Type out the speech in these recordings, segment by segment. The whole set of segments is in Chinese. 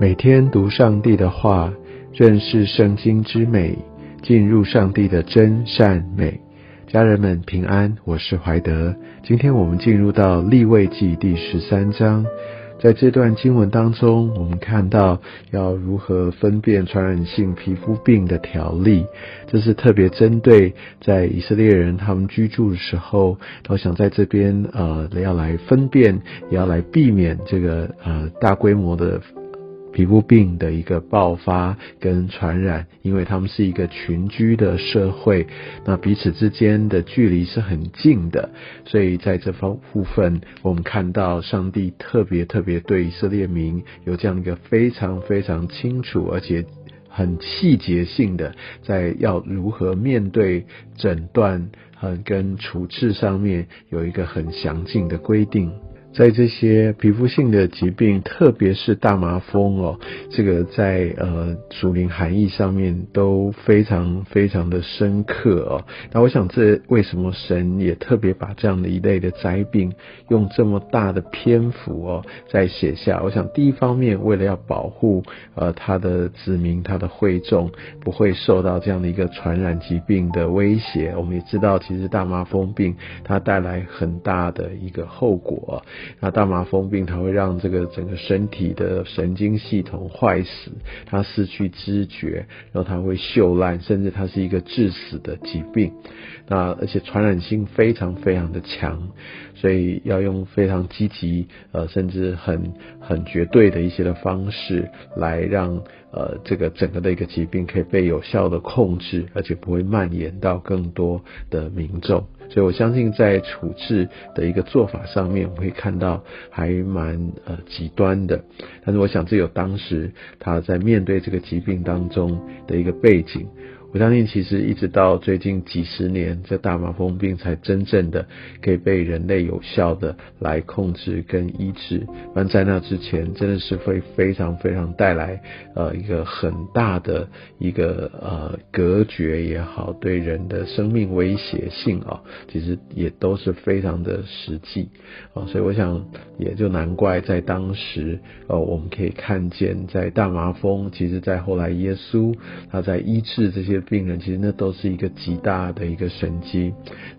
每天读上帝的话，认识圣经之美，进入上帝的真善美。家人们平安，我是怀德。今天我们进入到立位记第十三章，在这段经文当中，我们看到要如何分辨传染性皮肤病的条例。这是特别针对在以色列人他们居住的时候，都想在这边呃要来分辨，也要来避免这个呃大规模的。皮肤病的一个爆发跟传染，因为他们是一个群居的社会，那彼此之间的距离是很近的，所以在这方部分，我们看到上帝特别特别对以色列民有这样一个非常非常清楚，而且很细节性的，在要如何面对诊断和跟处置上面有一个很详尽的规定。在这些皮肤性的疾病，特别是大麻风哦，这个在呃属灵含义上面都非常非常的深刻哦。那我想，这为什么神也特别把这样的一类的灾病用这么大的篇幅哦在写下？我想，第一方面为了要保护呃他的子民、他的会众不会受到这样的一个传染疾病的威胁。我们也知道，其实大麻风病它带来很大的一个后果。那大麻风病，它会让这个整个身体的神经系统坏死，它失去知觉，然后它会锈烂，甚至它是一个致死的疾病。那而且传染性非常非常的强，所以要用非常积极，呃，甚至很很绝对的一些的方式，来让呃这个整个的一个疾病可以被有效的控制，而且不会蔓延到更多的民众。所以我相信在处置的一个做法上面，我会看到还蛮呃极端的。但是我想这有当时他在面对这个疾病当中的一个背景。我相信，其实一直到最近几十年，这大麻风病才真正的可以被人类有效的来控制跟医治。但在那之前，真的是会非常非常带来呃一个很大的一个呃隔绝也好，对人的生命威胁性啊，其实也都是非常的实际啊。所以我想，也就难怪在当时，呃，我们可以看见，在大麻风，其实在后来耶稣他在医治这些。病人其实那都是一个极大的一个神机，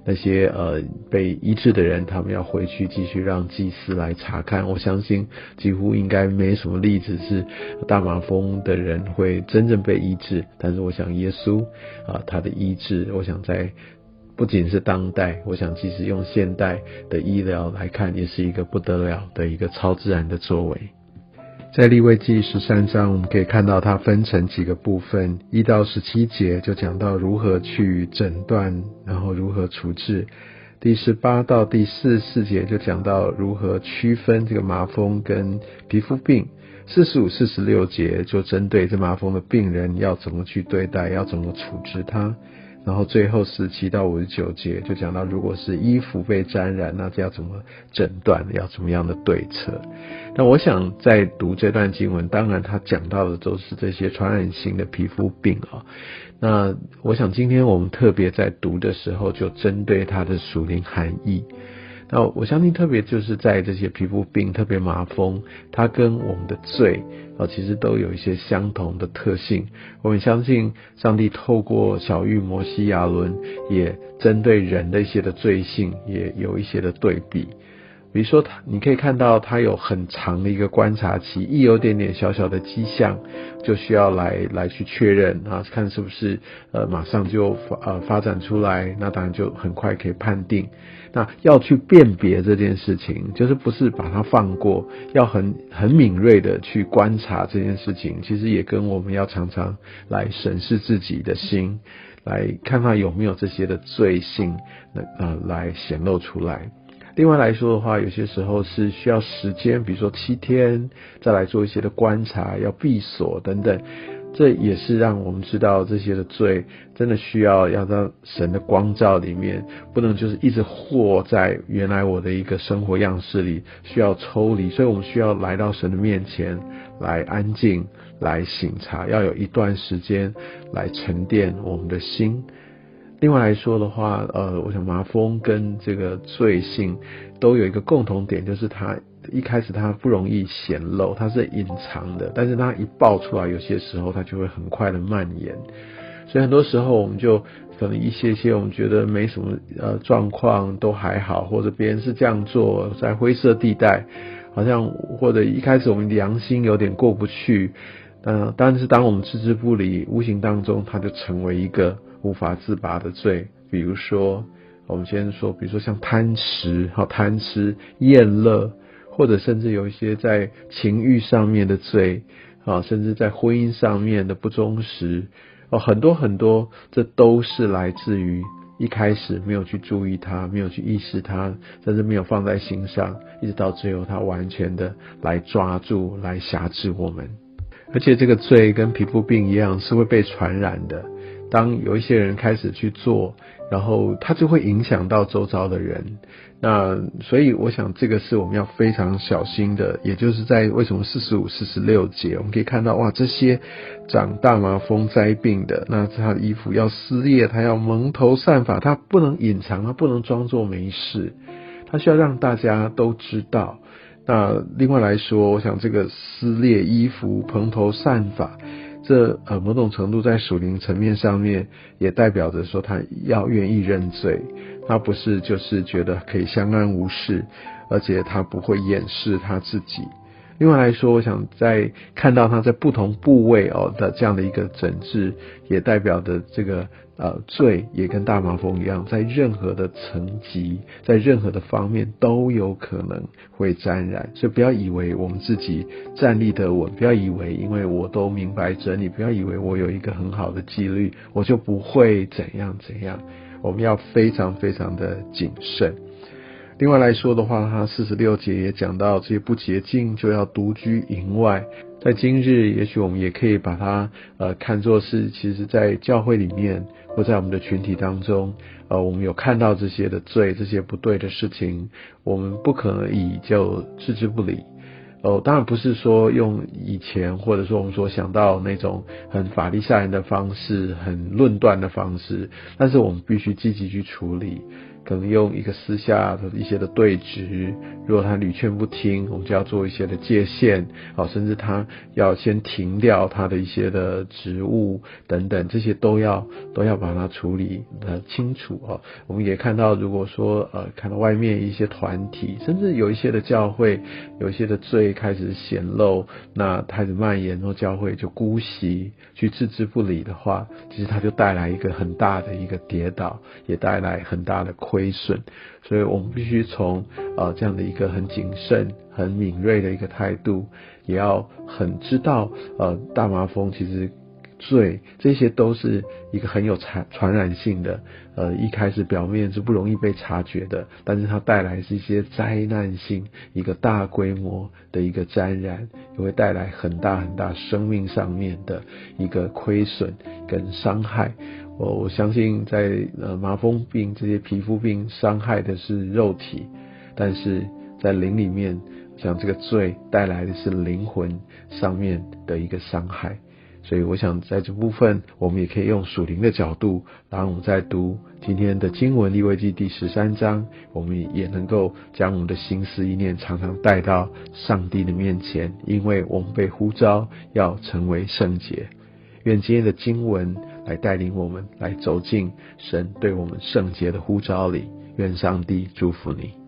那些呃被医治的人，他们要回去继续让祭司来查看。我相信几乎应该没什么例子是大麻风的人会真正被医治。但是我想耶稣啊，他的医治，我想在不仅是当代，我想即使用现代的医疗来看，也是一个不得了的一个超自然的作为。在立位记十三章，我们可以看到它分成几个部分，一到十七节就讲到如何去诊断，然后如何处置；第十八到第四十四节就讲到如何区分这个麻风跟皮肤病；四十五、四十六节就针对这麻风的病人要怎么去对待，要怎么处置它。然后最后十七到五十九节就讲到，如果是衣服被沾染，那这要怎么诊断？要怎么样的对策？那我想在读这段经文，当然他讲到的都是这些传染性的皮肤病啊。那我想今天我们特别在读的时候，就针对它的属灵含义。那我相信，特别就是在这些皮肤病，特别麻风，它跟我们的罪啊，其实都有一些相同的特性。我们相信，上帝透过小玉摩西亚伦，也针对人的一些的罪性，也有一些的对比。比如说，他你可以看到，他有很长的一个观察期，一有点点小小的迹象，就需要来来去确认啊，看是不是呃马上就呃发展出来，那当然就很快可以判定。那要去辨别这件事情，就是不是把它放过，要很很敏锐的去观察这件事情。其实也跟我们要常常来审视自己的心，来看看有没有这些的罪性，那呃来显露出来。另外来说的话，有些时候是需要时间，比如说七天，再来做一些的观察，要闭锁等等。这也是让我们知道这些的罪真的需要要到神的光照里面，不能就是一直活在原来我的一个生活样式里，需要抽离。所以我们需要来到神的面前来安静，来醒察，要有一段时间来沉淀我们的心。另外来说的话，呃，我想麻风跟这个罪性都有一个共同点，就是它一开始它不容易显露，它是隐藏的，但是它一爆出来，有些时候它就会很快的蔓延。所以很多时候我们就可能一些些我们觉得没什么呃状况都还好，或者别人是这样做在灰色地带，好像或者一开始我们良心有点过不去，嗯，但是当我们置之不理，无形当中它就成为一个无法自拔的罪。比如说，我们先说，比如说像贪食、好贪吃、厌乐，或者甚至有一些在情欲上面的罪，啊，甚至在婚姻上面的不忠实。哦，很多很多，这都是来自于一开始没有去注意它，没有去意识它，甚至没有放在心上，一直到最后，它完全的来抓住、来辖制我们。而且这个罪跟皮肤病一样，是会被传染的。当有一些人开始去做，然后他就会影响到周遭的人。那所以我想这个是我们要非常小心的。也就是在为什么四十五、四十六节，我们可以看到哇，这些长大麻风灾病的，那他的衣服要撕裂，他要蒙头散发，他不能隐藏，他不能装作没事，他需要让大家都知道。那另外来说，我想这个撕裂衣服、蓬头散发。这呃某种程度在属灵层面上面，也代表着说他要愿意认罪，他不是就是觉得可以相安无事，而且他不会掩饰他自己。另外来说，我想在看到他在不同部位哦的这样的一个整治，也代表着这个呃罪，也跟大麻风一样，在任何的层级，在任何的方面都有可能会沾染。所以不要以为我们自己站立的稳，不要以为因为我都明白真理，不要以为我有一个很好的纪律，我就不会怎样怎样。我们要非常非常的谨慎。另外来说的话，他四十六节也讲到这些不洁净就要独居营外。在今日，也许我们也可以把它呃看作是，其实，在教会里面或在我们的群体当中，呃，我们有看到这些的罪、这些不对的事情，我们不可以就置之不理。哦，当然不是说用以前或者说我们所想到那种很法利赛人的方式、很论断的方式，但是我们必须积极去处理。可能用一个私下的一些的对峙，如果他屡劝不听，我们就要做一些的界限，好，甚至他要先停掉他的一些的职务等等，这些都要都要把它处理的清楚啊。我们也看到，如果说呃看到外面一些团体，甚至有一些的教会，有一些的罪开始显露，那开始蔓延，然后教会就姑息去置之不理的话，其实它就带来一个很大的一个跌倒，也带来很大的亏。亏损，所以我们必须从呃这样的一个很谨慎、很敏锐的一个态度，也要很知道呃大麻风其实罪这些都是一个很有传传染性的，呃一开始表面是不容易被察觉的，但是它带来是一些灾难性、一个大规模的一个沾染，也会带来很大很大生命上面的一个亏损跟伤害。我我相信，在呃麻风病这些皮肤病伤害的是肉体，但是在灵里面，像这个罪带来的是灵魂上面的一个伤害。所以我想在这部分，我们也可以用属灵的角度，然后我们在读今天的经文利未记第十三章，我们也能够将我们的心思意念常常带到上帝的面前，因为我们被呼召要成为圣洁。愿今天的经文。来带领我们来走进神对我们圣洁的呼召里，愿上帝祝福你。